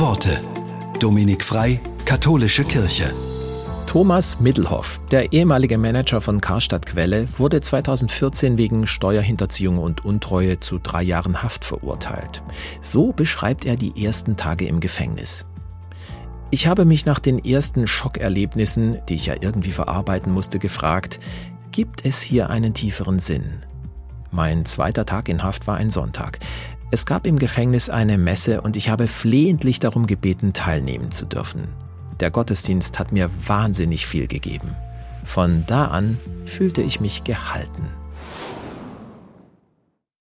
Worte. Dominik Frei, Katholische Kirche. Thomas Middelhoff, der ehemalige Manager von Karstadt Quelle, wurde 2014 wegen Steuerhinterziehung und Untreue zu drei Jahren Haft verurteilt. So beschreibt er die ersten Tage im Gefängnis. Ich habe mich nach den ersten Schockerlebnissen, die ich ja irgendwie verarbeiten musste, gefragt, gibt es hier einen tieferen Sinn? Mein zweiter Tag in Haft war ein Sonntag. Es gab im Gefängnis eine Messe und ich habe flehentlich darum gebeten, teilnehmen zu dürfen. Der Gottesdienst hat mir wahnsinnig viel gegeben. Von da an fühlte ich mich gehalten.